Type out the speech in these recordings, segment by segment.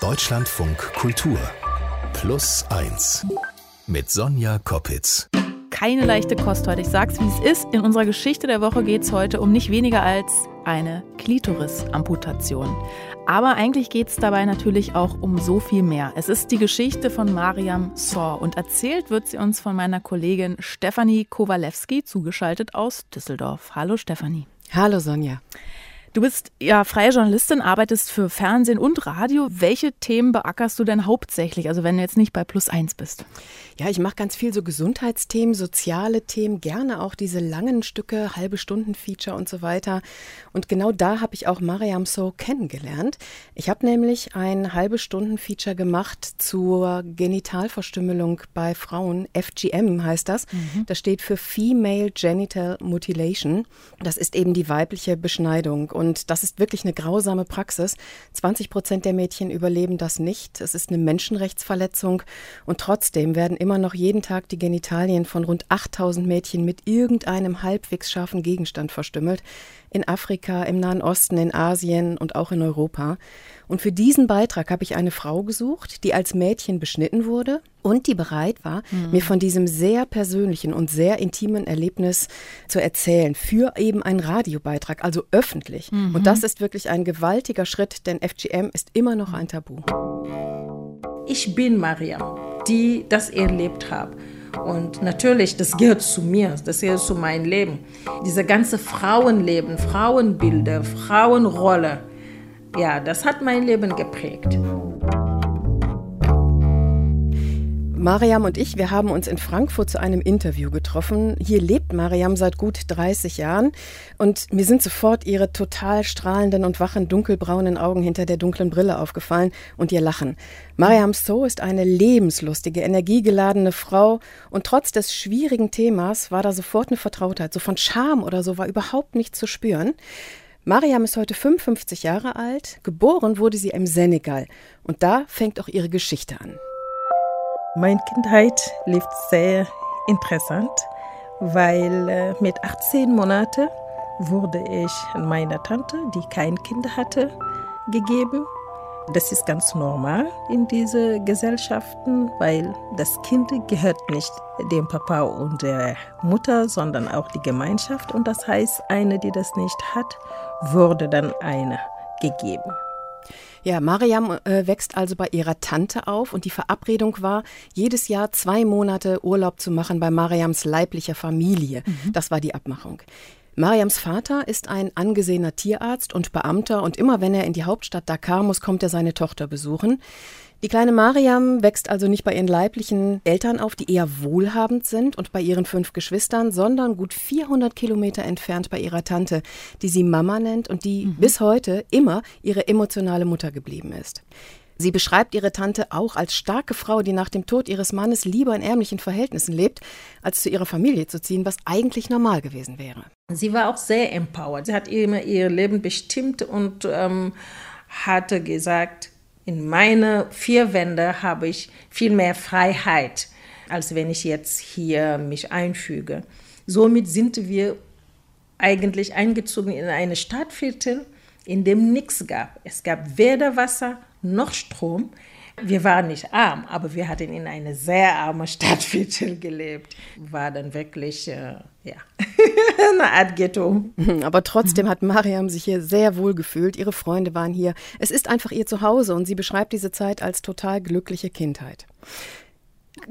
Deutschlandfunk Kultur Plus 1 mit Sonja Koppitz. Keine leichte Kost heute. Ich sag's, wie es ist. In unserer Geschichte der Woche geht es heute um nicht weniger als eine Klitoris-Amputation. Aber eigentlich geht es dabei natürlich auch um so viel mehr. Es ist die Geschichte von Mariam Sor und erzählt wird sie uns von meiner Kollegin Stefanie Kowalewski, zugeschaltet aus Düsseldorf. Hallo Stefanie. Hallo Sonja. Du bist ja freie Journalistin, arbeitest für Fernsehen und Radio. Welche Themen beackerst du denn hauptsächlich, also wenn du jetzt nicht bei Plus eins bist? Ja, ich mache ganz viel so Gesundheitsthemen, soziale Themen, gerne auch diese langen Stücke, halbe Stunden Feature und so weiter. Und genau da habe ich auch Mariam So kennengelernt. Ich habe nämlich ein halbe Stunden Feature gemacht zur Genitalverstümmelung bei Frauen. FGM heißt das. Mhm. Das steht für Female Genital Mutilation. Das ist eben die weibliche Beschneidung. Und das ist wirklich eine grausame Praxis. 20 Prozent der Mädchen überleben das nicht. Es ist eine Menschenrechtsverletzung. Und trotzdem werden immer noch jeden Tag die Genitalien von rund 8000 Mädchen mit irgendeinem halbwegs scharfen Gegenstand verstümmelt in Afrika, im Nahen Osten, in Asien und auch in Europa. Und für diesen Beitrag habe ich eine Frau gesucht, die als Mädchen beschnitten wurde und die bereit war, mhm. mir von diesem sehr persönlichen und sehr intimen Erlebnis zu erzählen, für eben einen Radiobeitrag, also öffentlich. Mhm. Und das ist wirklich ein gewaltiger Schritt, denn FGM ist immer noch ein Tabu. Ich bin Mariam, die das erlebt hat. Und natürlich, das gehört zu mir, das gehört zu meinem Leben. Diese ganze Frauenleben, Frauenbilder, Frauenrolle, ja, das hat mein Leben geprägt. Mariam und ich, wir haben uns in Frankfurt zu einem Interview getroffen. Hier lebt Mariam seit gut 30 Jahren und mir sind sofort ihre total strahlenden und wachen dunkelbraunen Augen hinter der dunklen Brille aufgefallen und ihr Lachen. Mariam So ist eine lebenslustige, energiegeladene Frau und trotz des schwierigen Themas war da sofort eine Vertrautheit. So von Charme oder so war überhaupt nichts zu spüren. Mariam ist heute 55 Jahre alt. Geboren wurde sie im Senegal und da fängt auch ihre Geschichte an. Meine Kindheit lief sehr interessant, weil äh, mit 18 Monaten wurde ich an meine Tante, die kein Kind hatte, gegeben. Das ist ganz normal in diesen Gesellschaften, weil das Kind gehört nicht dem Papa und der Mutter, sondern auch die Gemeinschaft. Und das heißt, eine, die das nicht hat, wurde dann eine gegeben. Ja, Mariam äh, wächst also bei ihrer Tante auf und die Verabredung war, jedes Jahr zwei Monate Urlaub zu machen bei Mariams leiblicher Familie. Mhm. Das war die Abmachung. Mariams Vater ist ein angesehener Tierarzt und Beamter und immer wenn er in die Hauptstadt Dakar muss, kommt er seine Tochter besuchen. Die kleine Mariam wächst also nicht bei ihren leiblichen Eltern auf, die eher wohlhabend sind und bei ihren fünf Geschwistern, sondern gut 400 Kilometer entfernt bei ihrer Tante, die sie Mama nennt und die mhm. bis heute immer ihre emotionale Mutter geblieben ist. Sie beschreibt ihre Tante auch als starke Frau, die nach dem Tod ihres Mannes lieber in ärmlichen Verhältnissen lebt, als zu ihrer Familie zu ziehen, was eigentlich normal gewesen wäre. Sie war auch sehr empowered. Sie hat immer ihr Leben bestimmt und ähm, hatte gesagt, in meine vier Wände habe ich viel mehr Freiheit, als wenn ich jetzt hier mich einfüge. Somit sind wir eigentlich eingezogen in eine Stadtviertel, in dem nichts gab. Es gab weder Wasser noch Strom. Wir waren nicht arm, aber wir hatten in einer sehr armen Stadtviertel gelebt. War dann wirklich, äh, ja, eine Art Ghetto. Aber trotzdem hat Mariam sich hier sehr wohl gefühlt. Ihre Freunde waren hier. Es ist einfach ihr Zuhause und sie beschreibt diese Zeit als total glückliche Kindheit.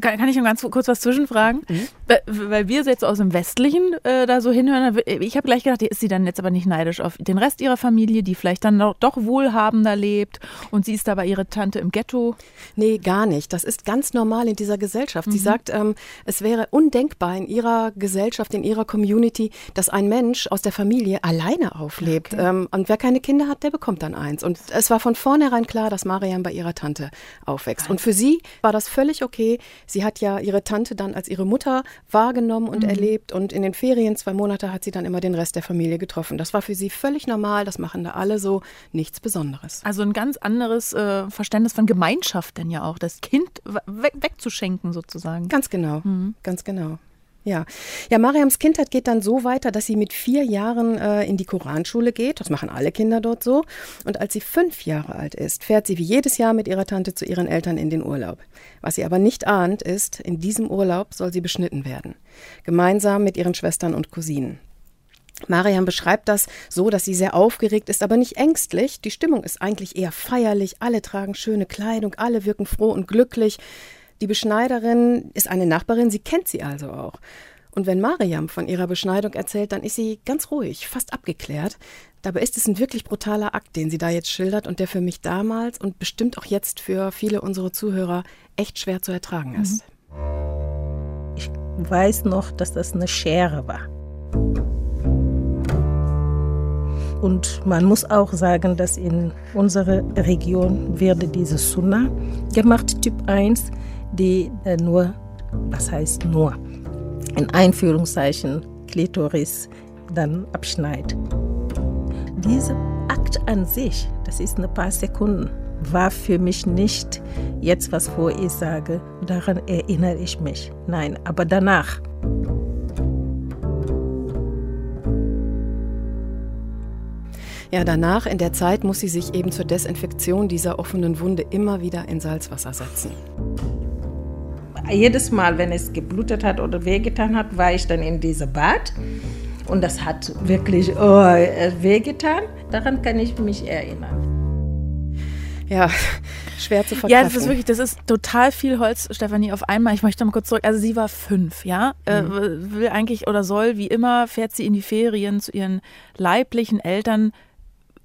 Kann, kann ich noch ganz kurz was zwischenfragen? Mhm. Weil wir jetzt aus dem Westlichen äh, da so hinhören. Ich habe gleich gedacht, ist sie dann jetzt aber nicht neidisch auf den Rest ihrer Familie, die vielleicht dann doch, doch wohlhabender lebt und sie ist aber ihre Tante im Ghetto? Nee, gar nicht. Das ist ganz normal in dieser Gesellschaft. Mhm. Sie sagt, ähm, es wäre undenkbar in ihrer Gesellschaft, in ihrer Community, dass ein Mensch aus der Familie alleine auflebt. Okay. Ähm, und wer keine Kinder hat, der bekommt dann eins. Und es war von vornherein klar, dass Mariam bei ihrer Tante aufwächst. Und für sie war das völlig okay, Sie hat ja ihre Tante dann als ihre Mutter wahrgenommen und mhm. erlebt und in den Ferien zwei Monate hat sie dann immer den Rest der Familie getroffen. Das war für sie völlig normal, das machen da alle so, nichts Besonderes. Also ein ganz anderes äh, Verständnis von Gemeinschaft denn ja auch, das Kind we wegzuschenken sozusagen. Ganz genau, mhm. ganz genau. Ja, ja, Mariams Kindheit geht dann so weiter, dass sie mit vier Jahren äh, in die Koranschule geht. Das machen alle Kinder dort so. Und als sie fünf Jahre alt ist, fährt sie wie jedes Jahr mit ihrer Tante zu ihren Eltern in den Urlaub. Was sie aber nicht ahnt, ist, in diesem Urlaub soll sie beschnitten werden. Gemeinsam mit ihren Schwestern und Cousinen. Mariam beschreibt das so, dass sie sehr aufgeregt ist, aber nicht ängstlich. Die Stimmung ist eigentlich eher feierlich. Alle tragen schöne Kleidung, alle wirken froh und glücklich. Die Beschneiderin ist eine Nachbarin, sie kennt sie also auch. Und wenn Mariam von ihrer Beschneidung erzählt, dann ist sie ganz ruhig, fast abgeklärt. Dabei ist es ein wirklich brutaler Akt, den sie da jetzt schildert und der für mich damals und bestimmt auch jetzt für viele unserer Zuhörer echt schwer zu ertragen ist. Ich weiß noch, dass das eine Schere war. Und man muss auch sagen, dass in unserer Region wird diese Sunna gemacht, Typ 1 die äh, nur, was heißt nur, in Einführungszeichen Klitoris dann abschneidet. Dieser Akt an sich, das ist ein paar Sekunden, war für mich nicht jetzt, was vor ich sage, daran erinnere ich mich. Nein, aber danach. Ja, danach, in der Zeit, muss sie sich eben zur Desinfektion dieser offenen Wunde immer wieder in Salzwasser setzen jedes Mal, wenn es geblutet hat oder wehgetan hat, war ich dann in diesem Bad. Und das hat wirklich oh, wehgetan. Daran kann ich mich erinnern. Ja, schwer zu verkraften. Ja, das ist wirklich, das ist total viel Holz, Stefanie, auf einmal. Ich möchte mal kurz zurück. Also sie war fünf, ja, äh, mhm. äh, will eigentlich oder soll, wie immer, fährt sie in die Ferien zu ihren leiblichen Eltern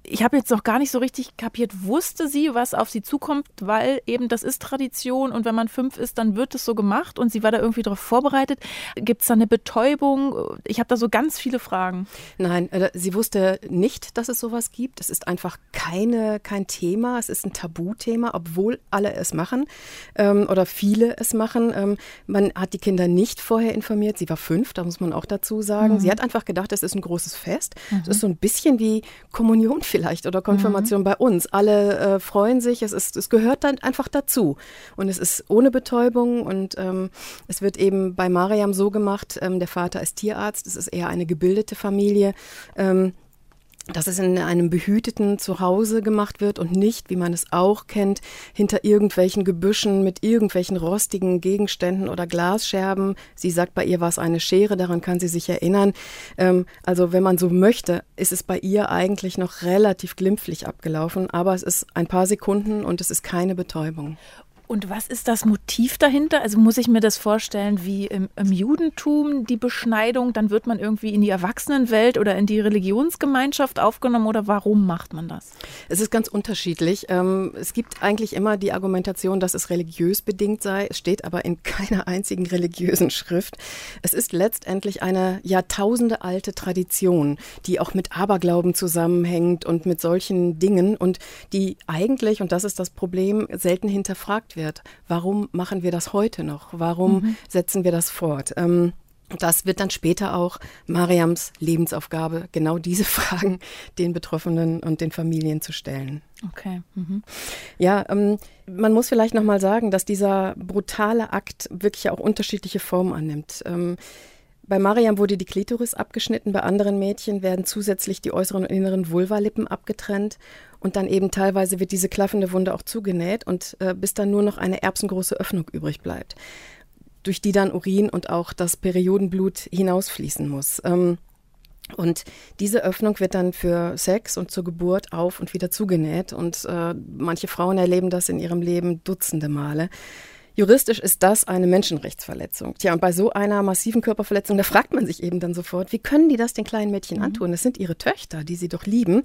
ich habe jetzt noch gar nicht so richtig kapiert, wusste sie, was auf sie zukommt, weil eben das ist Tradition und wenn man fünf ist, dann wird es so gemacht und sie war da irgendwie darauf vorbereitet. Gibt es da eine Betäubung? Ich habe da so ganz viele Fragen. Nein, äh, sie wusste nicht, dass es sowas gibt. Es ist einfach keine, kein Thema. Es ist ein Tabuthema, obwohl alle es machen ähm, oder viele es machen. Ähm, man hat die Kinder nicht vorher informiert. Sie war fünf, da muss man auch dazu sagen. Mhm. Sie hat einfach gedacht, es ist ein großes Fest. Es mhm. ist so ein bisschen wie Kommunion vielleicht oder Konfirmation mhm. bei uns. Alle äh, freuen sich, es, ist, es gehört dann einfach dazu. Und es ist ohne Betäubung und ähm, es wird eben bei Mariam so gemacht, ähm, der Vater ist Tierarzt, es ist eher eine gebildete Familie. Ähm, dass es in einem behüteten Zuhause gemacht wird und nicht, wie man es auch kennt, hinter irgendwelchen Gebüschen mit irgendwelchen rostigen Gegenständen oder Glasscherben. Sie sagt, bei ihr war es eine Schere, daran kann sie sich erinnern. Ähm, also wenn man so möchte, ist es bei ihr eigentlich noch relativ glimpflich abgelaufen, aber es ist ein paar Sekunden und es ist keine Betäubung. Und was ist das Motiv dahinter? Also muss ich mir das vorstellen wie im, im, Judentum die Beschneidung, dann wird man irgendwie in die Erwachsenenwelt oder in die Religionsgemeinschaft aufgenommen oder warum macht man das? Es ist ganz unterschiedlich. Ähm, es gibt eigentlich immer die Argumentation, dass es religiös bedingt sei. Es steht aber in keiner einzigen religiösen Schrift. Es ist letztendlich eine Jahrtausende alte Tradition, die auch mit Aberglauben zusammenhängt und mit solchen Dingen und die eigentlich, und das ist das Problem, selten hinterfragt wird wird. Warum machen wir das heute noch? Warum mhm. setzen wir das fort? Ähm, das wird dann später auch Mariams Lebensaufgabe, genau diese Fragen den Betroffenen und den Familien zu stellen. Okay. Mhm. Ja, ähm, man muss vielleicht nochmal sagen, dass dieser brutale Akt wirklich auch unterschiedliche Formen annimmt. Ähm, bei Mariam wurde die Klitoris abgeschnitten, bei anderen Mädchen werden zusätzlich die äußeren und inneren Vulvalippen abgetrennt und dann eben teilweise wird diese klaffende Wunde auch zugenäht und äh, bis dann nur noch eine erbsengroße Öffnung übrig bleibt, durch die dann Urin und auch das Periodenblut hinausfließen muss. Ähm, und diese Öffnung wird dann für Sex und zur Geburt auf und wieder zugenäht. Und äh, manche Frauen erleben das in ihrem Leben dutzende Male. Juristisch ist das eine Menschenrechtsverletzung. Tja, und bei so einer massiven Körperverletzung, da fragt man sich eben dann sofort, wie können die das den kleinen Mädchen mhm. antun? Das sind ihre Töchter, die sie doch lieben.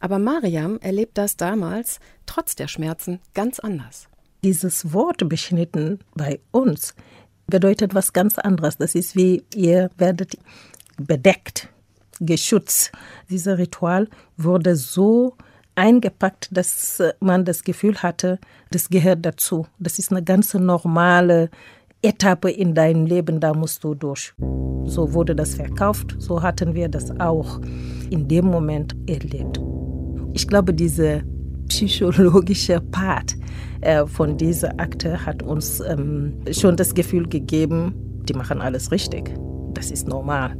Aber Mariam erlebt das damals, trotz der Schmerzen, ganz anders. Dieses Wort beschnitten bei uns bedeutet was ganz anderes. Das ist wie, ihr werdet bedeckt, geschützt. Dieser Ritual wurde so eingepackt, dass man das Gefühl hatte, das gehört dazu. Das ist eine ganz normale Etappe in deinem Leben, da musst du durch. So wurde das verkauft, so hatten wir das auch in dem Moment erlebt. Ich glaube, dieser psychologische Part äh, von dieser Akte hat uns ähm, schon das Gefühl gegeben, die machen alles richtig. Das ist normal.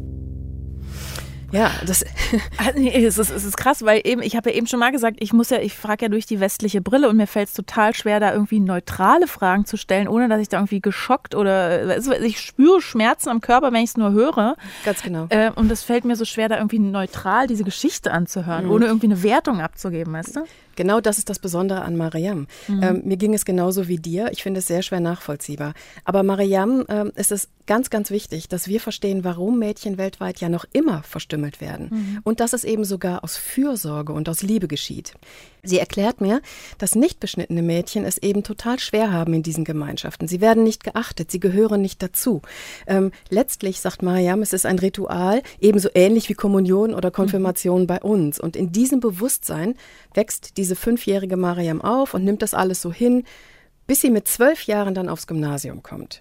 Ja, das also, es, ist, es ist krass, weil eben, ich habe ja eben schon mal gesagt, ich muss ja, ich frage ja durch die westliche Brille und mir fällt es total schwer, da irgendwie neutrale Fragen zu stellen, ohne dass ich da irgendwie geschockt oder ich spüre Schmerzen am Körper, wenn ich es nur höre. Ganz genau. Äh, und es fällt mir so schwer, da irgendwie neutral diese Geschichte anzuhören, mhm. ohne irgendwie eine Wertung abzugeben, weißt du? Genau das ist das Besondere an Mariam. Mhm. Ähm, mir ging es genauso wie dir. Ich finde es sehr schwer nachvollziehbar. Aber Mariam ähm, ist es ganz, ganz wichtig, dass wir verstehen, warum Mädchen weltweit ja noch immer verstümmelt werden. Mhm. Und dass es eben sogar aus Fürsorge und aus Liebe geschieht. Sie erklärt mir, dass nicht beschnittene Mädchen es eben total schwer haben in diesen Gemeinschaften. Sie werden nicht geachtet, sie gehören nicht dazu. Ähm, letztlich, sagt Mariam, es ist ein Ritual, ebenso ähnlich wie Kommunion oder Konfirmation mhm. bei uns. Und in diesem Bewusstsein wächst diese fünfjährige Mariam auf und nimmt das alles so hin, bis sie mit zwölf Jahren dann aufs Gymnasium kommt.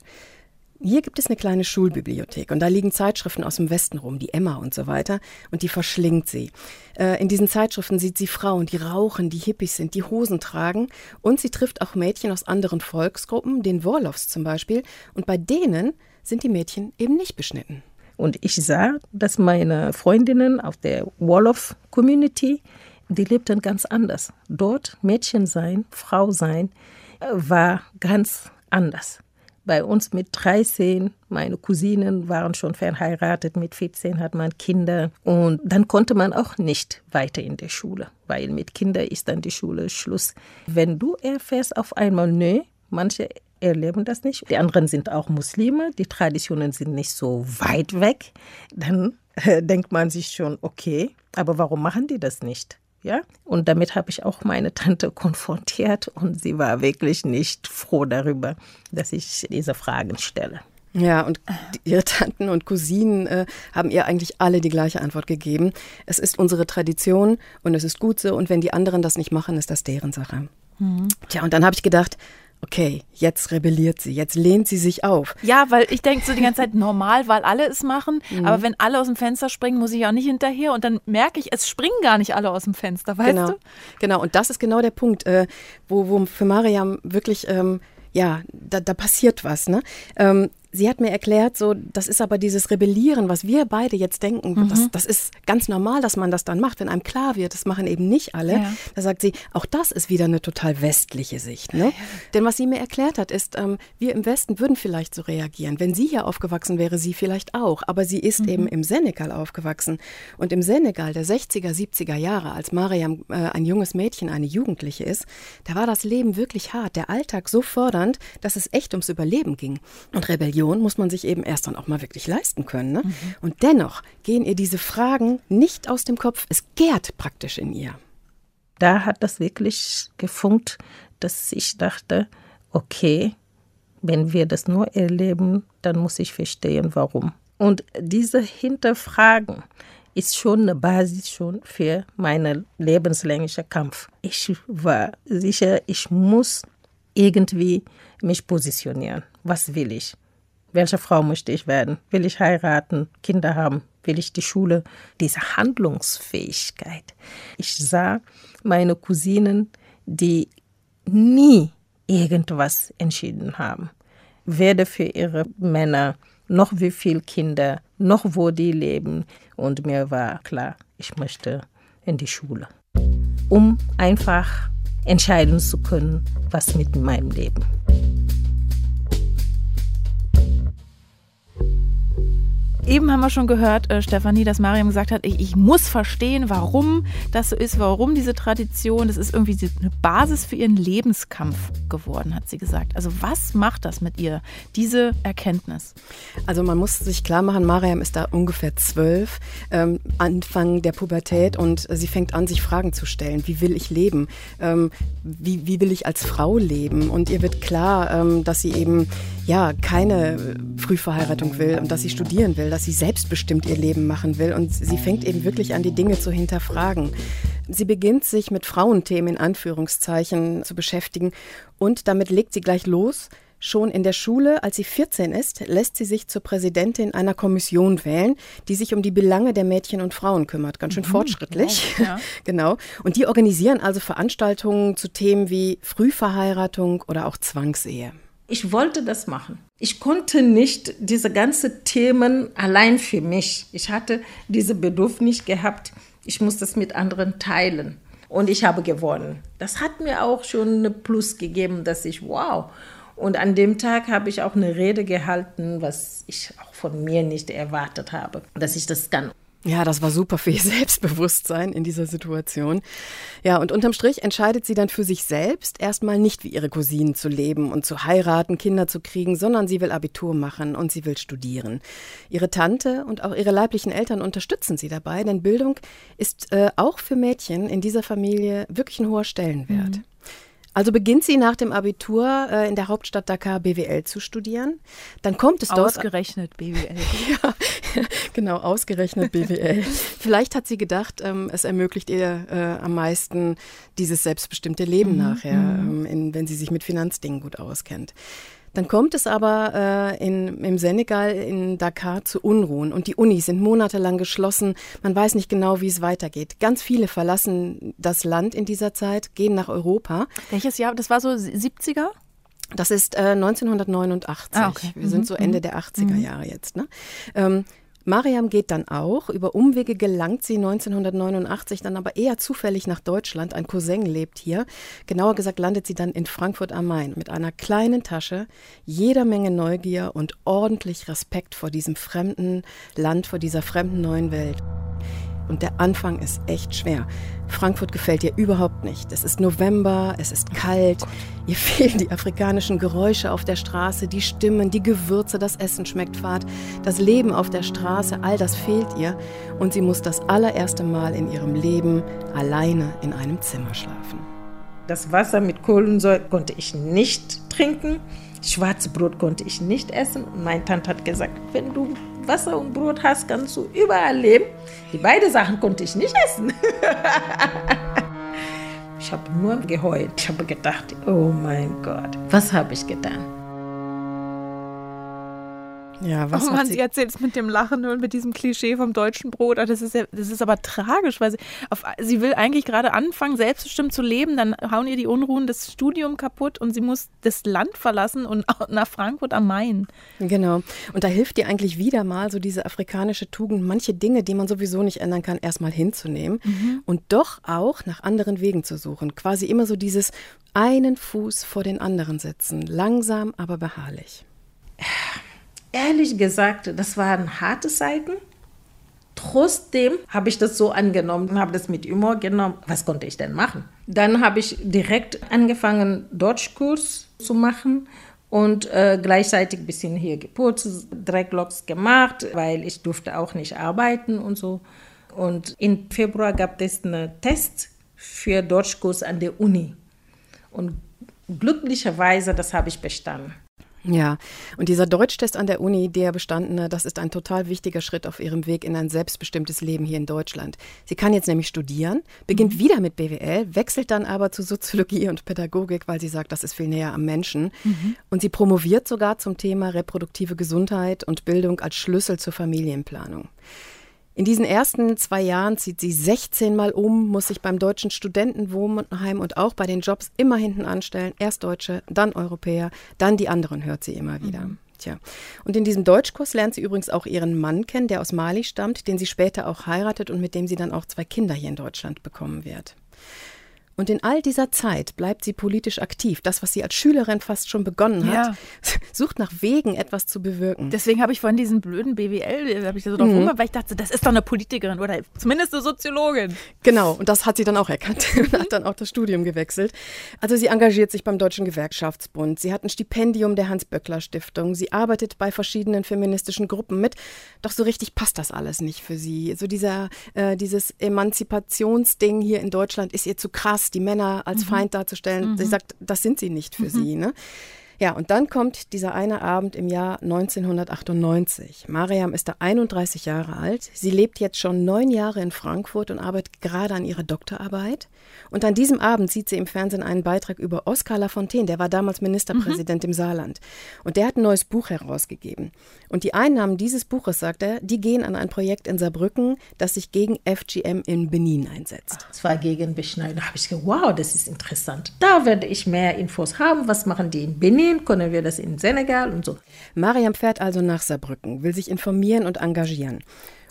Hier gibt es eine kleine Schulbibliothek und da liegen Zeitschriften aus dem Westen rum, die Emma und so weiter, und die verschlingt sie. Äh, in diesen Zeitschriften sieht sie Frauen, die rauchen, die Hippies sind, die Hosen tragen und sie trifft auch Mädchen aus anderen Volksgruppen, den Worloffs zum Beispiel, und bei denen sind die Mädchen eben nicht beschnitten. Und ich sah, dass meine Freundinnen auf der Wolof-Community, die lebten ganz anders. Dort Mädchen sein, Frau sein, äh, war ganz anders bei uns mit 13, meine Cousinen waren schon verheiratet, mit 14 hat man Kinder. Und dann konnte man auch nicht weiter in der Schule, weil mit Kindern ist dann die Schule Schluss. Wenn du erfährst auf einmal, nö, manche erleben das nicht, die anderen sind auch Muslime, die Traditionen sind nicht so weit weg, dann äh, denkt man sich schon, okay, aber warum machen die das nicht? Ja? Und damit habe ich auch meine Tante konfrontiert und sie war wirklich nicht froh darüber, dass ich diese Fragen stelle. Ja, und ihre Tanten und Cousinen äh, haben ihr eigentlich alle die gleiche Antwort gegeben. Es ist unsere Tradition und es ist gut so und wenn die anderen das nicht machen, ist das deren Sache. Mhm. Tja, und dann habe ich gedacht, okay, jetzt rebelliert sie, jetzt lehnt sie sich auf. Ja, weil ich denke so die ganze Zeit normal, weil alle es machen, mhm. aber wenn alle aus dem Fenster springen, muss ich auch nicht hinterher und dann merke ich, es springen gar nicht alle aus dem Fenster, weißt genau. du? Genau, und das ist genau der Punkt, äh, wo, wo für Mariam wirklich, ähm, ja, da, da passiert was. Ne? Ähm, Sie hat mir erklärt, so, das ist aber dieses Rebellieren, was wir beide jetzt denken, mhm. das, das ist ganz normal, dass man das dann macht, wenn einem klar wird, das machen eben nicht alle. Ja. Da sagt sie, auch das ist wieder eine total westliche Sicht. Ne? Ja. Denn was sie mir erklärt hat, ist, ähm, wir im Westen würden vielleicht so reagieren. Wenn sie hier aufgewachsen wäre, sie vielleicht auch. Aber sie ist mhm. eben im Senegal aufgewachsen. Und im Senegal der 60er, 70er Jahre, als Mariam äh, ein junges Mädchen, eine Jugendliche ist, da war das Leben wirklich hart, der Alltag so fordernd, dass es echt ums Überleben ging. Und Rebellion Religion muss man sich eben erst dann auch mal wirklich leisten können. Ne? Mhm. Und dennoch gehen ihr diese Fragen nicht aus dem Kopf. Es gärt praktisch in ihr. Da hat das wirklich gefunkt, dass ich dachte, okay, wenn wir das nur erleben, dann muss ich verstehen, warum. Und diese Hinterfragen ist schon eine Basis schon für meinen lebenslänglichen Kampf. Ich war sicher, ich muss irgendwie mich positionieren. Was will ich? Welche Frau möchte ich werden? Will ich heiraten, Kinder haben? Will ich die Schule? Diese Handlungsfähigkeit. Ich sah meine Cousinen, die nie irgendwas entschieden haben. Weder für ihre Männer, noch wie viele Kinder, noch wo die leben. Und mir war klar, ich möchte in die Schule, um einfach entscheiden zu können, was mit meinem Leben. Eben haben wir schon gehört, äh, Stefanie, dass Mariam gesagt hat, ich, ich, muss verstehen, warum das so ist, warum diese Tradition, das ist irgendwie eine Basis für ihren Lebenskampf geworden, hat sie gesagt. Also was macht das mit ihr, diese Erkenntnis? Also man muss sich klar machen, Mariam ist da ungefähr zwölf, ähm, Anfang der Pubertät und sie fängt an, sich Fragen zu stellen. Wie will ich leben? Ähm, wie, wie will ich als Frau leben? Und ihr wird klar, ähm, dass sie eben ja keine Frühverheiratung will und dass sie studieren will dass sie selbstbestimmt ihr Leben machen will und sie fängt eben wirklich an, die Dinge zu hinterfragen. Sie beginnt sich mit Frauenthemen in Anführungszeichen zu beschäftigen und damit legt sie gleich los. Schon in der Schule, als sie 14 ist, lässt sie sich zur Präsidentin einer Kommission wählen, die sich um die Belange der Mädchen und Frauen kümmert. Ganz schön mhm, fortschrittlich. Genau, ja. genau. Und die organisieren also Veranstaltungen zu Themen wie Frühverheiratung oder auch Zwangsehe. Ich wollte das machen. ich konnte nicht diese ganzen Themen allein für mich. Ich hatte diese Bedürfnis gehabt, ich muss das mit anderen teilen. Und ich habe gewonnen. Das hat mir auch schon eine Plus gegeben, dass ich, wow. Und an dem Tag habe ich auch eine Rede gehalten, was ich auch von mir nicht erwartet habe, dass ich das kann. Ja, das war super für ihr Selbstbewusstsein in dieser Situation. Ja, und unterm Strich entscheidet sie dann für sich selbst, erstmal nicht wie ihre Cousinen zu leben und zu heiraten, Kinder zu kriegen, sondern sie will Abitur machen und sie will studieren. Ihre Tante und auch ihre leiblichen Eltern unterstützen sie dabei, denn Bildung ist äh, auch für Mädchen in dieser Familie wirklich ein hoher Stellenwert. Mhm. Also beginnt sie nach dem Abitur äh, in der Hauptstadt Dakar BWL zu studieren. Dann kommt es dort. Ausgerechnet BWL. ja, genau, ausgerechnet BWL. Vielleicht hat sie gedacht, ähm, es ermöglicht ihr äh, am meisten dieses selbstbestimmte Leben mhm. nachher, mhm. ähm, in, wenn sie sich mit Finanzdingen gut auskennt. Dann kommt es aber äh, in, im Senegal, in Dakar zu Unruhen und die Unis sind monatelang geschlossen. Man weiß nicht genau, wie es weitergeht. Ganz viele verlassen das Land in dieser Zeit, gehen nach Europa. Welches Jahr? Das war so 70er? Das ist äh, 1989. Ah, okay. Wir mhm. sind so Ende mhm. der 80er mhm. Jahre jetzt. Ne? Ähm, Mariam geht dann auch. Über Umwege gelangt sie 1989 dann aber eher zufällig nach Deutschland. Ein Cousin lebt hier. Genauer gesagt landet sie dann in Frankfurt am Main mit einer kleinen Tasche, jeder Menge Neugier und ordentlich Respekt vor diesem fremden Land, vor dieser fremden neuen Welt. Und der Anfang ist echt schwer. Frankfurt gefällt ihr überhaupt nicht. Es ist November, es ist kalt, ihr fehlen die afrikanischen Geräusche auf der Straße, die Stimmen, die Gewürze, das Essen schmeckt fad, das Leben auf der Straße, all das fehlt ihr. Und sie muss das allererste Mal in ihrem Leben alleine in einem Zimmer schlafen. Das Wasser mit Kohlensäure konnte ich nicht trinken. Schwarzes Brot konnte ich nicht essen. Und meine Tante hat gesagt, wenn du Wasser und Brot hast, kannst du überall leben. Die beiden Sachen konnte ich nicht essen. ich habe nur geheult. Ich habe gedacht, oh mein Gott, was habe ich getan? Ja, was oh Mann, sie, erzählt es mit dem Lachen und mit diesem Klischee vom deutschen Brot. Ah, das ist, ja, das ist aber tragisch, weil sie, auf, sie will eigentlich gerade anfangen, selbstbestimmt zu leben. Dann hauen ihr die Unruhen das Studium kaputt und sie muss das Land verlassen und nach Frankfurt am Main. Genau. Und da hilft ihr eigentlich wieder mal so diese afrikanische Tugend, manche Dinge, die man sowieso nicht ändern kann, erstmal hinzunehmen mhm. und doch auch nach anderen Wegen zu suchen. Quasi immer so dieses einen Fuß vor den anderen setzen. Langsam, aber beharrlich. Ehrlich gesagt, das waren harte Zeiten. Trotzdem habe ich das so angenommen und habe das mit Humor genommen. Was konnte ich denn machen? Dann habe ich direkt angefangen, Deutschkurs zu machen und äh, gleichzeitig ein bisschen hier geputzt, Drecklocks gemacht, weil ich durfte auch nicht arbeiten und so. Und im Februar gab es einen Test für Deutschkurs an der Uni. Und glücklicherweise, das habe ich bestanden. Ja, und dieser Deutschtest an der Uni, der bestandene, das ist ein total wichtiger Schritt auf ihrem Weg in ein selbstbestimmtes Leben hier in Deutschland. Sie kann jetzt nämlich studieren, beginnt mhm. wieder mit BWL, wechselt dann aber zu Soziologie und Pädagogik, weil sie sagt, das ist viel näher am Menschen. Mhm. Und sie promoviert sogar zum Thema reproduktive Gesundheit und Bildung als Schlüssel zur Familienplanung. In diesen ersten zwei Jahren zieht sie 16 Mal um, muss sich beim deutschen Studentenwohnheim und auch bei den Jobs immer hinten anstellen. Erst Deutsche, dann Europäer, dann die anderen hört sie immer wieder. Mhm. Tja. Und in diesem Deutschkurs lernt sie übrigens auch ihren Mann kennen, der aus Mali stammt, den sie später auch heiratet und mit dem sie dann auch zwei Kinder hier in Deutschland bekommen wird. Und in all dieser Zeit bleibt sie politisch aktiv. Das, was sie als Schülerin fast schon begonnen hat, ja. sucht nach Wegen, etwas zu bewirken. Deswegen habe ich vorhin diesen blöden BWL, habe ich so drauf mhm. weil ich dachte, das ist doch eine Politikerin oder zumindest eine Soziologin. Genau, und das hat sie dann auch erkannt und hat dann auch das Studium gewechselt. Also sie engagiert sich beim Deutschen Gewerkschaftsbund. Sie hat ein Stipendium der Hans-Böckler-Stiftung. Sie arbeitet bei verschiedenen feministischen Gruppen mit. Doch so richtig passt das alles nicht für sie. So dieser, äh, dieses Emanzipationsding hier in Deutschland ist ihr zu krass Hass, die Männer als mhm. Feind darzustellen. Mhm. Sie sagt, das sind sie nicht für mhm. sie. Ne? Ja, und dann kommt dieser eine Abend im Jahr 1998. Mariam ist da 31 Jahre alt. Sie lebt jetzt schon neun Jahre in Frankfurt und arbeitet gerade an ihrer Doktorarbeit. Und an diesem Abend sieht sie im Fernsehen einen Beitrag über Oskar Lafontaine, der war damals Ministerpräsident mhm. im Saarland. Und der hat ein neues Buch herausgegeben. Und die Einnahmen dieses Buches, sagt er, die gehen an ein Projekt in Saarbrücken, das sich gegen FGM in Benin einsetzt. Es war gegen Beschneidung. Da habe ich gedacht, wow, das ist interessant. Da werde ich mehr Infos haben. Was machen die in Benin? Hin, können wir das in Senegal und so. Mariam fährt also nach Saarbrücken, will sich informieren und engagieren.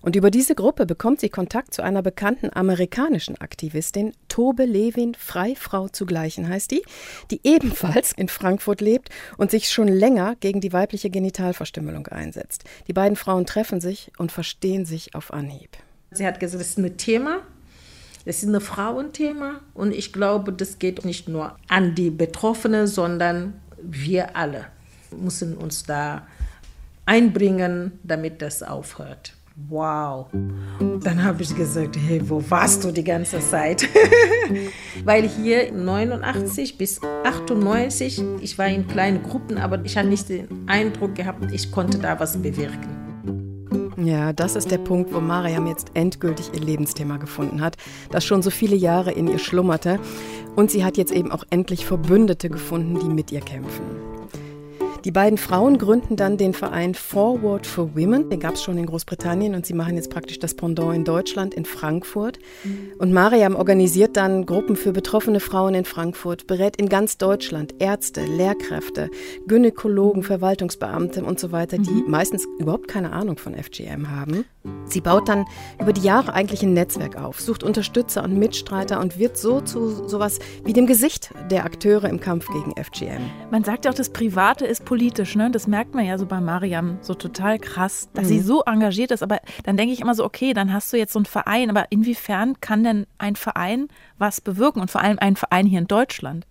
Und über diese Gruppe bekommt sie Kontakt zu einer bekannten amerikanischen Aktivistin, Tobe Levin, Freifrau zugleichen heißt die, die ebenfalls in Frankfurt lebt und sich schon länger gegen die weibliche Genitalverstümmelung einsetzt. Die beiden Frauen treffen sich und verstehen sich auf Anhieb. Sie hat gesagt, das ist ein Thema, das ist ein Frauenthema und ich glaube, das geht nicht nur an die Betroffenen, sondern wir alle müssen uns da einbringen, damit das aufhört. Wow. Dann habe ich gesagt, hey, wo warst du die ganze Zeit? Weil hier 89 bis 98, ich war in kleinen Gruppen, aber ich habe nicht den Eindruck gehabt, ich konnte da was bewirken. Ja, das ist der Punkt, wo Mariam jetzt endgültig ihr Lebensthema gefunden hat, das schon so viele Jahre in ihr schlummerte. Und sie hat jetzt eben auch endlich Verbündete gefunden, die mit ihr kämpfen. Die beiden Frauen gründen dann den Verein Forward for Women. Den gab es schon in Großbritannien und sie machen jetzt praktisch das Pendant in Deutschland, in Frankfurt. Und Mariam organisiert dann Gruppen für betroffene Frauen in Frankfurt, berät in ganz Deutschland Ärzte, Lehrkräfte, Gynäkologen, Verwaltungsbeamte und so weiter, die mhm. meistens überhaupt keine Ahnung von FGM haben. Sie baut dann über die Jahre eigentlich ein Netzwerk auf, sucht Unterstützer und Mitstreiter und wird so zu sowas wie dem Gesicht der Akteure im Kampf gegen FGM. Man sagt ja auch, das Private ist politisch, ne? Das merkt man ja so bei Mariam so total krass, dass mhm. sie so engagiert ist. Aber dann denke ich immer so, okay, dann hast du jetzt so einen Verein, aber inwiefern kann denn ein Verein was bewirken und vor allem ein Verein hier in Deutschland?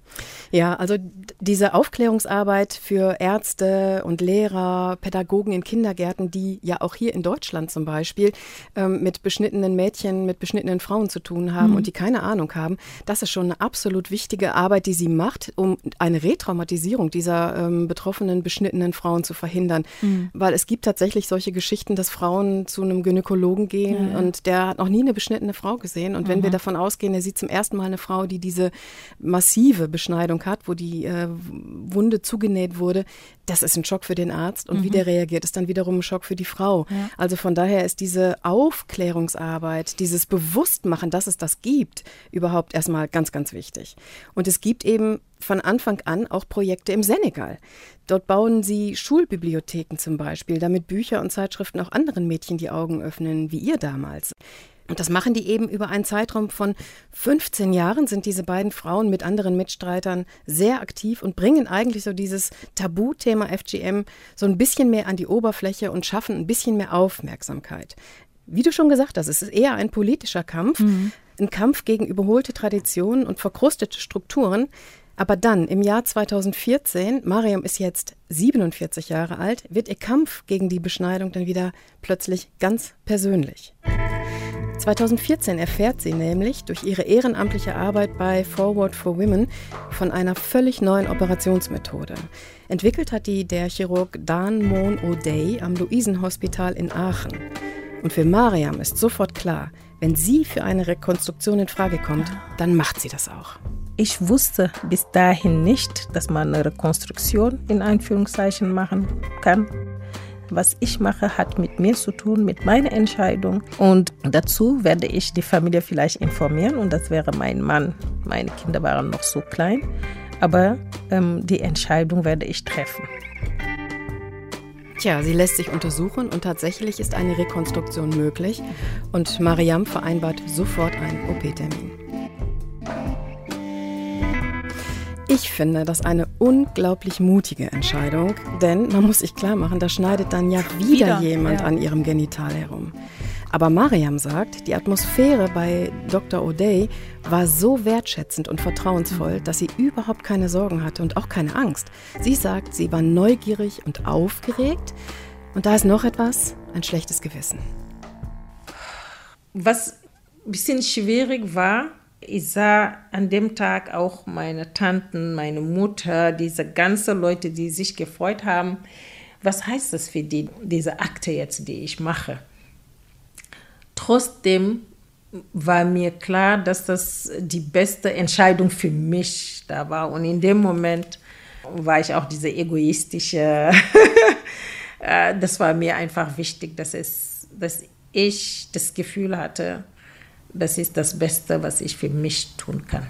Ja, also diese Aufklärungsarbeit für Ärzte und Lehrer, Pädagogen in Kindergärten, die ja auch hier in Deutschland zum Beispiel ähm, mit beschnittenen Mädchen, mit beschnittenen Frauen zu tun haben mhm. und die keine Ahnung haben, das ist schon eine absolut wichtige Arbeit, die sie macht, um eine Retraumatisierung dieser ähm, betroffenen, beschnittenen Frauen zu verhindern. Mhm. Weil es gibt tatsächlich solche Geschichten, dass Frauen zu einem Gynäkologen gehen ja. und der hat noch nie eine beschnittene Frau gesehen. Und mhm. wenn wir davon ausgehen, er sieht zum ersten Mal eine Frau, die diese massive Beschneidung hat, wo die äh, Wunde zugenäht wurde, das ist ein Schock für den Arzt und mhm. wie der reagiert, ist dann wiederum ein Schock für die Frau. Ja. Also von daher ist diese Aufklärungsarbeit, dieses Bewusstmachen, dass es das gibt, überhaupt erstmal ganz, ganz wichtig. Und es gibt eben von Anfang an auch Projekte im Senegal. Dort bauen sie Schulbibliotheken zum Beispiel, damit Bücher und Zeitschriften auch anderen Mädchen die Augen öffnen, wie ihr damals. Und das machen die eben über einen Zeitraum von 15 Jahren, sind diese beiden Frauen mit anderen Mitstreitern sehr aktiv und bringen eigentlich so dieses Tabuthema FGM so ein bisschen mehr an die Oberfläche und schaffen ein bisschen mehr Aufmerksamkeit. Wie du schon gesagt hast, es ist eher ein politischer Kampf, mhm. ein Kampf gegen überholte Traditionen und verkrustete Strukturen. Aber dann, im Jahr 2014, Mariam ist jetzt 47 Jahre alt, wird ihr Kampf gegen die Beschneidung dann wieder plötzlich ganz persönlich. 2014 erfährt sie nämlich durch ihre ehrenamtliche Arbeit bei Forward for Women von einer völlig neuen Operationsmethode. Entwickelt hat die der Chirurg Dan Moon O'Day am Luisenhospital in Aachen. Und für Mariam ist sofort klar, wenn sie für eine Rekonstruktion in Frage kommt, dann macht sie das auch. Ich wusste bis dahin nicht, dass man eine Rekonstruktion in Anführungszeichen machen kann was ich mache, hat mit mir zu tun, mit meiner Entscheidung. Und dazu werde ich die Familie vielleicht informieren und das wäre mein Mann. Meine Kinder waren noch so klein, aber ähm, die Entscheidung werde ich treffen. Tja, sie lässt sich untersuchen und tatsächlich ist eine Rekonstruktion möglich und Mariam vereinbart sofort einen OP-Termin. Ich finde das eine unglaublich mutige Entscheidung, denn man muss sich klar machen, da schneidet dann ja wieder, wieder jemand ja. an ihrem Genital herum. Aber Mariam sagt, die Atmosphäre bei Dr. O'Day war so wertschätzend und vertrauensvoll, dass sie überhaupt keine Sorgen hatte und auch keine Angst. Sie sagt, sie war neugierig und aufgeregt. Und da ist noch etwas, ein schlechtes Gewissen. Was ein bisschen schwierig war, ich sah an dem Tag auch meine Tanten, meine Mutter, diese ganzen Leute, die sich gefreut haben. Was heißt das für die, diese Akte jetzt, die ich mache? Trotzdem war mir klar, dass das die beste Entscheidung für mich da war. Und in dem Moment war ich auch diese egoistische. Äh, das war mir einfach wichtig, dass, es, dass ich das Gefühl hatte, das ist das Beste, was ich für mich tun kann.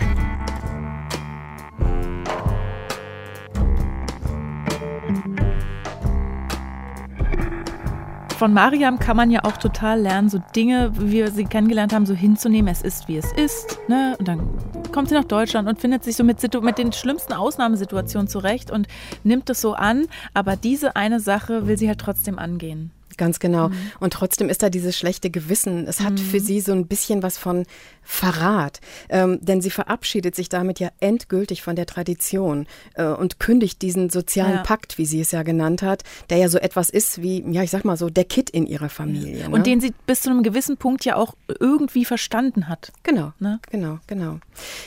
Von Mariam kann man ja auch total lernen, so Dinge, wie wir sie kennengelernt haben, so hinzunehmen, es ist, wie es ist. Ne? Und dann kommt sie nach Deutschland und findet sich so mit, Situ mit den schlimmsten Ausnahmesituationen zurecht und nimmt es so an. Aber diese eine Sache will sie halt trotzdem angehen. Ganz genau. Mhm. Und trotzdem ist da dieses schlechte Gewissen. Es hat mhm. für sie so ein bisschen was von Verrat. Ähm, denn sie verabschiedet sich damit ja endgültig von der Tradition äh, und kündigt diesen sozialen ja. Pakt, wie sie es ja genannt hat, der ja so etwas ist wie, ja, ich sag mal so, der Kit in ihrer Familie. Ne? Und den sie bis zu einem gewissen Punkt ja auch irgendwie verstanden hat. Genau, ne? genau, genau.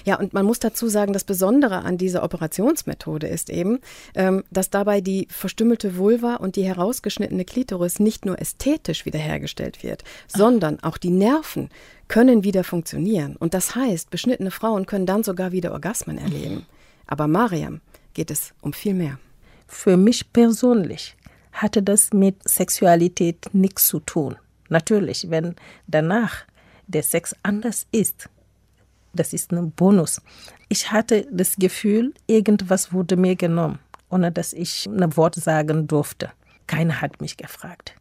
Ja, und man muss dazu sagen, das Besondere an dieser Operationsmethode ist eben, ähm, dass dabei die verstümmelte Vulva und die herausgeschnittene Klitoris nicht nur ästhetisch wiederhergestellt wird, sondern auch die Nerven können wieder funktionieren. Und das heißt, beschnittene Frauen können dann sogar wieder Orgasmen erleben. Aber Mariam geht es um viel mehr. Für mich persönlich hatte das mit Sexualität nichts zu tun. Natürlich, wenn danach der Sex anders ist, das ist ein Bonus. Ich hatte das Gefühl, irgendwas wurde mir genommen, ohne dass ich ein Wort sagen durfte. Keiner hat mich gefragt.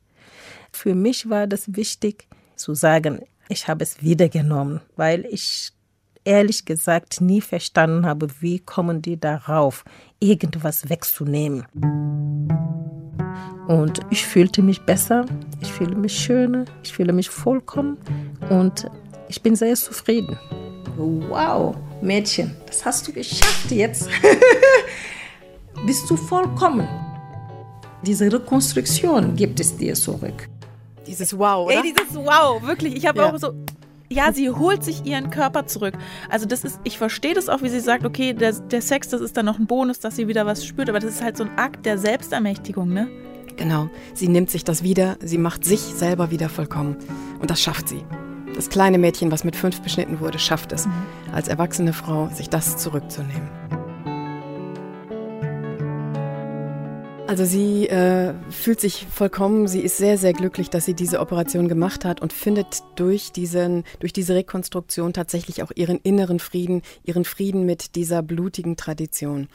Für mich war das wichtig zu sagen, ich habe es wiedergenommen, weil ich ehrlich gesagt nie verstanden habe, wie kommen die darauf, irgendwas wegzunehmen. Und ich fühlte mich besser, ich fühle mich schöner, ich fühle mich vollkommen und ich bin sehr zufrieden. Wow, Mädchen, das hast du geschafft jetzt. Bist du vollkommen. Diese Rekonstruktion gibt es dir zurück. Dieses Wow, oder? Ey, dieses Wow, wirklich. Ich habe ja. auch so, ja, sie holt sich ihren Körper zurück. Also das ist, ich verstehe das auch, wie sie sagt, okay, der, der Sex, das ist dann noch ein Bonus, dass sie wieder was spürt, aber das ist halt so ein Akt der Selbstermächtigung, ne? Genau, sie nimmt sich das wieder, sie macht sich selber wieder vollkommen. Und das schafft sie. Das kleine Mädchen, was mit fünf beschnitten wurde, schafft es, mhm. als erwachsene Frau sich das zurückzunehmen. Also sie äh, fühlt sich vollkommen, sie ist sehr, sehr glücklich, dass sie diese Operation gemacht hat und findet durch, diesen, durch diese Rekonstruktion tatsächlich auch ihren inneren Frieden, ihren Frieden mit dieser blutigen Tradition.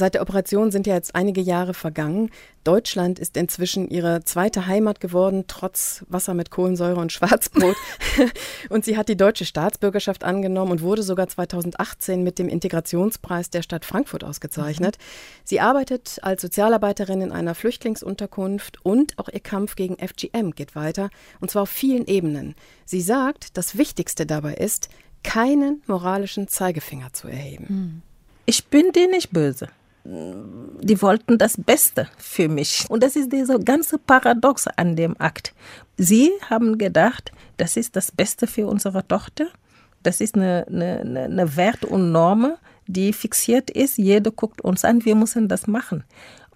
Seit der Operation sind ja jetzt einige Jahre vergangen. Deutschland ist inzwischen ihre zweite Heimat geworden, trotz Wasser mit Kohlensäure und Schwarzbrot. und sie hat die deutsche Staatsbürgerschaft angenommen und wurde sogar 2018 mit dem Integrationspreis der Stadt Frankfurt ausgezeichnet. Mhm. Sie arbeitet als Sozialarbeiterin in einer Flüchtlingsunterkunft und auch ihr Kampf gegen FGM geht weiter, und zwar auf vielen Ebenen. Sie sagt, das Wichtigste dabei ist, keinen moralischen Zeigefinger zu erheben. Mhm. Ich bin dir nicht böse die wollten das Beste für mich. Und das ist dieser ganze Paradox an dem Akt. Sie haben gedacht, das ist das Beste für unsere Tochter. Das ist eine, eine, eine Wert und Norm, die fixiert ist. Jeder guckt uns an, wir müssen das machen.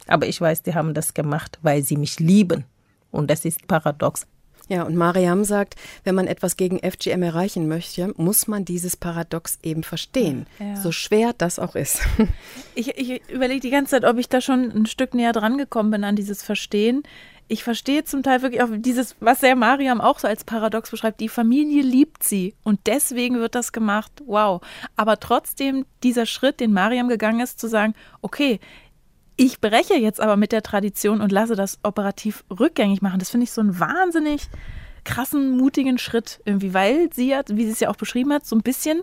Aber ich weiß, die haben das gemacht, weil sie mich lieben. Und das ist paradox. Ja, und Mariam sagt, wenn man etwas gegen FGM erreichen möchte, muss man dieses Paradox eben verstehen. Ja. So schwer das auch ist. Ich, ich überlege die ganze Zeit, ob ich da schon ein Stück näher dran gekommen bin an dieses Verstehen. Ich verstehe zum Teil wirklich auch dieses, was der Mariam auch so als Paradox beschreibt. Die Familie liebt sie und deswegen wird das gemacht. Wow. Aber trotzdem dieser Schritt, den Mariam gegangen ist, zu sagen, okay, ich breche jetzt aber mit der Tradition und lasse das operativ rückgängig machen. Das finde ich so einen wahnsinnig krassen, mutigen Schritt irgendwie, weil sie ja, wie sie es ja auch beschrieben hat, so ein bisschen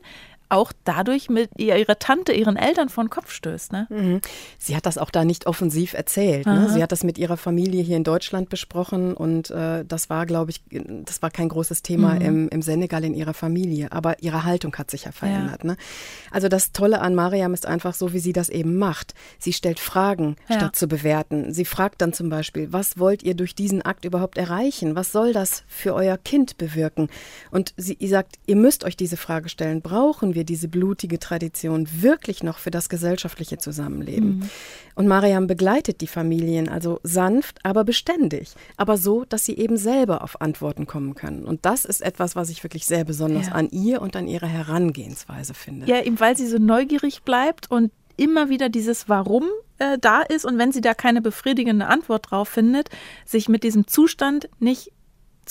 auch dadurch mit ihrer Tante, ihren Eltern vor den Kopf stößt. Ne? Mhm. Sie hat das auch da nicht offensiv erzählt. Ne? Sie hat das mit ihrer Familie hier in Deutschland besprochen und äh, das war, glaube ich, das war kein großes Thema mhm. im, im Senegal in ihrer Familie. Aber ihre Haltung hat sich ja verändert. Ja. Ne? Also das Tolle an Mariam ist einfach so, wie sie das eben macht. Sie stellt Fragen, ja. statt zu bewerten. Sie fragt dann zum Beispiel, was wollt ihr durch diesen Akt überhaupt erreichen? Was soll das für euer Kind bewirken? Und sie sagt, ihr müsst euch diese Frage stellen. Brauchen wir wir diese blutige Tradition wirklich noch für das gesellschaftliche Zusammenleben. Mhm. Und Mariam begleitet die Familien also sanft, aber beständig, aber so, dass sie eben selber auf Antworten kommen können. Und das ist etwas, was ich wirklich sehr besonders ja. an ihr und an ihrer Herangehensweise finde. Ja, eben weil sie so neugierig bleibt und immer wieder dieses Warum äh, da ist und wenn sie da keine befriedigende Antwort drauf findet, sich mit diesem Zustand nicht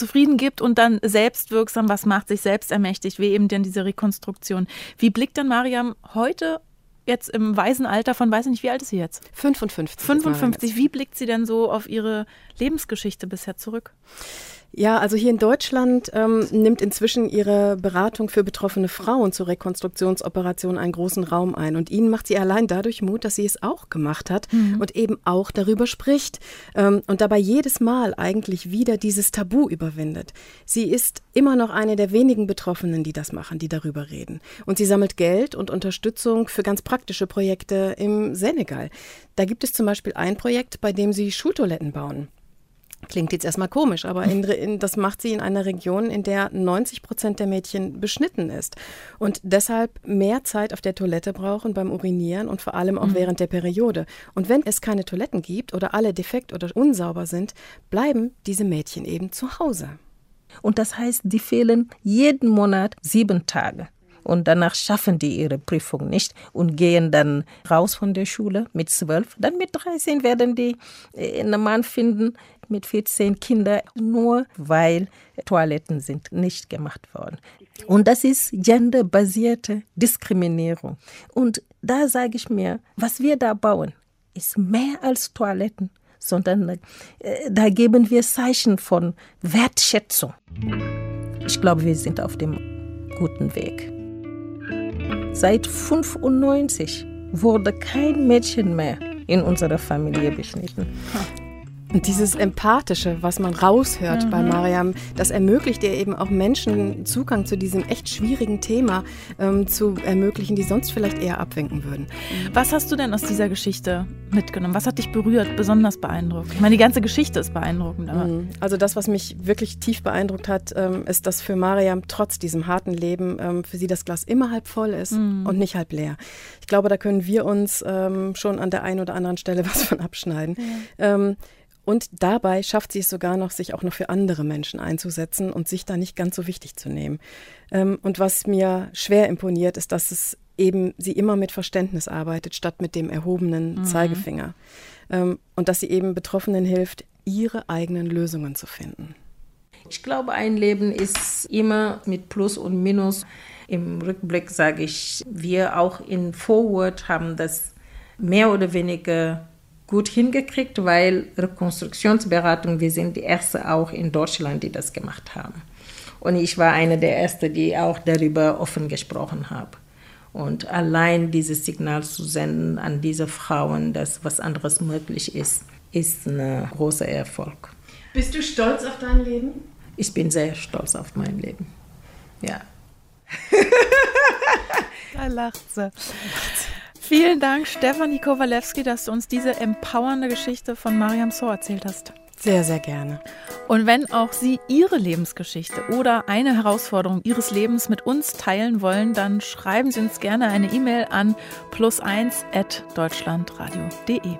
zufrieden gibt und dann selbstwirksam was macht, sich selbst ermächtigt, wie eben denn diese Rekonstruktion. Wie blickt dann Mariam heute jetzt im weisen Alter von, weiß ich nicht, wie alt ist sie jetzt? 55. 55. Wie blickt sie denn so auf ihre Lebensgeschichte bisher zurück? Ja, also hier in Deutschland ähm, nimmt inzwischen ihre Beratung für betroffene Frauen zur Rekonstruktionsoperation einen großen Raum ein. Und ihnen macht sie allein dadurch Mut, dass sie es auch gemacht hat mhm. und eben auch darüber spricht ähm, und dabei jedes Mal eigentlich wieder dieses Tabu überwindet. Sie ist immer noch eine der wenigen Betroffenen, die das machen, die darüber reden. Und sie sammelt Geld und Unterstützung für ganz praktische Projekte im Senegal. Da gibt es zum Beispiel ein Projekt, bei dem sie Schultoiletten bauen. Klingt jetzt erstmal komisch, aber in, in, das macht sie in einer Region, in der 90 Prozent der Mädchen beschnitten ist und deshalb mehr Zeit auf der Toilette brauchen beim Urinieren und vor allem auch mhm. während der Periode. Und wenn es keine Toiletten gibt oder alle defekt oder unsauber sind, bleiben diese Mädchen eben zu Hause. Und das heißt, die fehlen jeden Monat sieben Tage und danach schaffen die ihre Prüfung nicht und gehen dann raus von der Schule mit zwölf. Dann mit 13 werden die äh, einen Mann finden, mit 14 Kindern, nur weil Toiletten sind nicht gemacht worden. Und das ist genderbasierte Diskriminierung. Und da sage ich mir, was wir da bauen, ist mehr als Toiletten, sondern äh, da geben wir Zeichen von Wertschätzung. Ich glaube, wir sind auf dem guten Weg. Seit 95 wurde kein Mädchen mehr in unserer Familie beschnitten. Und dieses Empathische, was man raushört mhm. bei Mariam, das ermöglicht ihr eben auch Menschen Zugang zu diesem echt schwierigen Thema ähm, zu ermöglichen, die sonst vielleicht eher abwinken würden. Was hast du denn aus dieser Geschichte mitgenommen? Was hat dich berührt, besonders beeindruckt? Ich meine, die ganze Geschichte ist beeindruckend. Mhm. Also das, was mich wirklich tief beeindruckt hat, ähm, ist, dass für Mariam trotz diesem harten Leben ähm, für sie das Glas immer halb voll ist mhm. und nicht halb leer. Ich glaube, da können wir uns ähm, schon an der einen oder anderen Stelle was von abschneiden. Ja. Und dabei schafft sie es sogar noch, sich auch noch für andere Menschen einzusetzen und sich da nicht ganz so wichtig zu nehmen. Ähm, und was mir schwer imponiert, ist, dass es eben sie immer mit Verständnis arbeitet, statt mit dem erhobenen mhm. Zeigefinger. Ähm, und dass sie eben Betroffenen hilft, ihre eigenen Lösungen zu finden. Ich glaube, ein Leben ist immer mit Plus und Minus. Im Rückblick sage ich, wir auch in Forward haben das mehr oder weniger gut hingekriegt, weil Rekonstruktionsberatung, wir sind die erste auch in Deutschland, die das gemacht haben. Und ich war eine der ersten, die auch darüber offen gesprochen habe. Und allein dieses Signal zu senden an diese Frauen, dass was anderes möglich ist, ist ein großer Erfolg. Bist du stolz auf dein Leben? Ich bin sehr stolz auf mein Leben. Ja. da lacht sie. Vielen Dank, Stefanie Kowalewski, dass du uns diese empowernde Geschichte von Mariam So erzählt hast. Sehr, sehr gerne. Und wenn auch Sie Ihre Lebensgeschichte oder eine Herausforderung Ihres Lebens mit uns teilen wollen, dann schreiben Sie uns gerne eine E-Mail an plus1.deutschlandradio.de.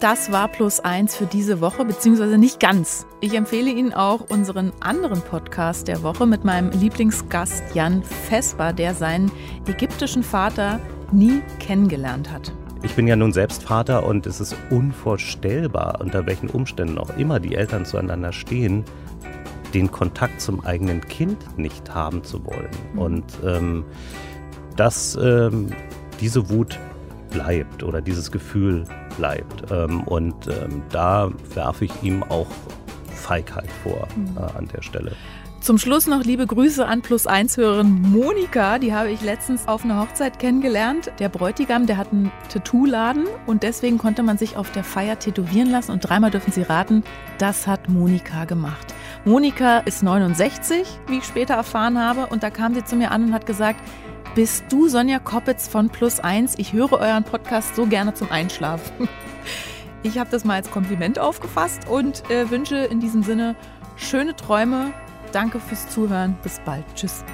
Das war Plus 1 für diese Woche, beziehungsweise nicht ganz. Ich empfehle Ihnen auch unseren anderen Podcast der Woche mit meinem Lieblingsgast Jan Vesper, der seinen ägyptischen Vater nie kennengelernt hat. Ich bin ja nun selbst Vater und es ist unvorstellbar, unter welchen Umständen auch immer die Eltern zueinander stehen, den Kontakt zum eigenen Kind nicht haben zu wollen. Mhm. Und ähm, dass ähm, diese Wut bleibt oder dieses Gefühl bleibt. Ähm, und ähm, da werfe ich ihm auch Feigheit vor mhm. äh, an der Stelle. Zum Schluss noch liebe Grüße an Plus 1 Hörerin Monika. Die habe ich letztens auf einer Hochzeit kennengelernt. Der Bräutigam, der hat einen Tattoo-Laden und deswegen konnte man sich auf der Feier tätowieren lassen. Und dreimal dürfen Sie raten, das hat Monika gemacht. Monika ist 69, wie ich später erfahren habe. Und da kam sie zu mir an und hat gesagt, bist du Sonja Koppitz von Plus 1? Ich höre euren Podcast so gerne zum Einschlafen. Ich habe das mal als Kompliment aufgefasst und äh, wünsche in diesem Sinne schöne Träume, Danke fürs Zuhören. Bis bald. Tschüss.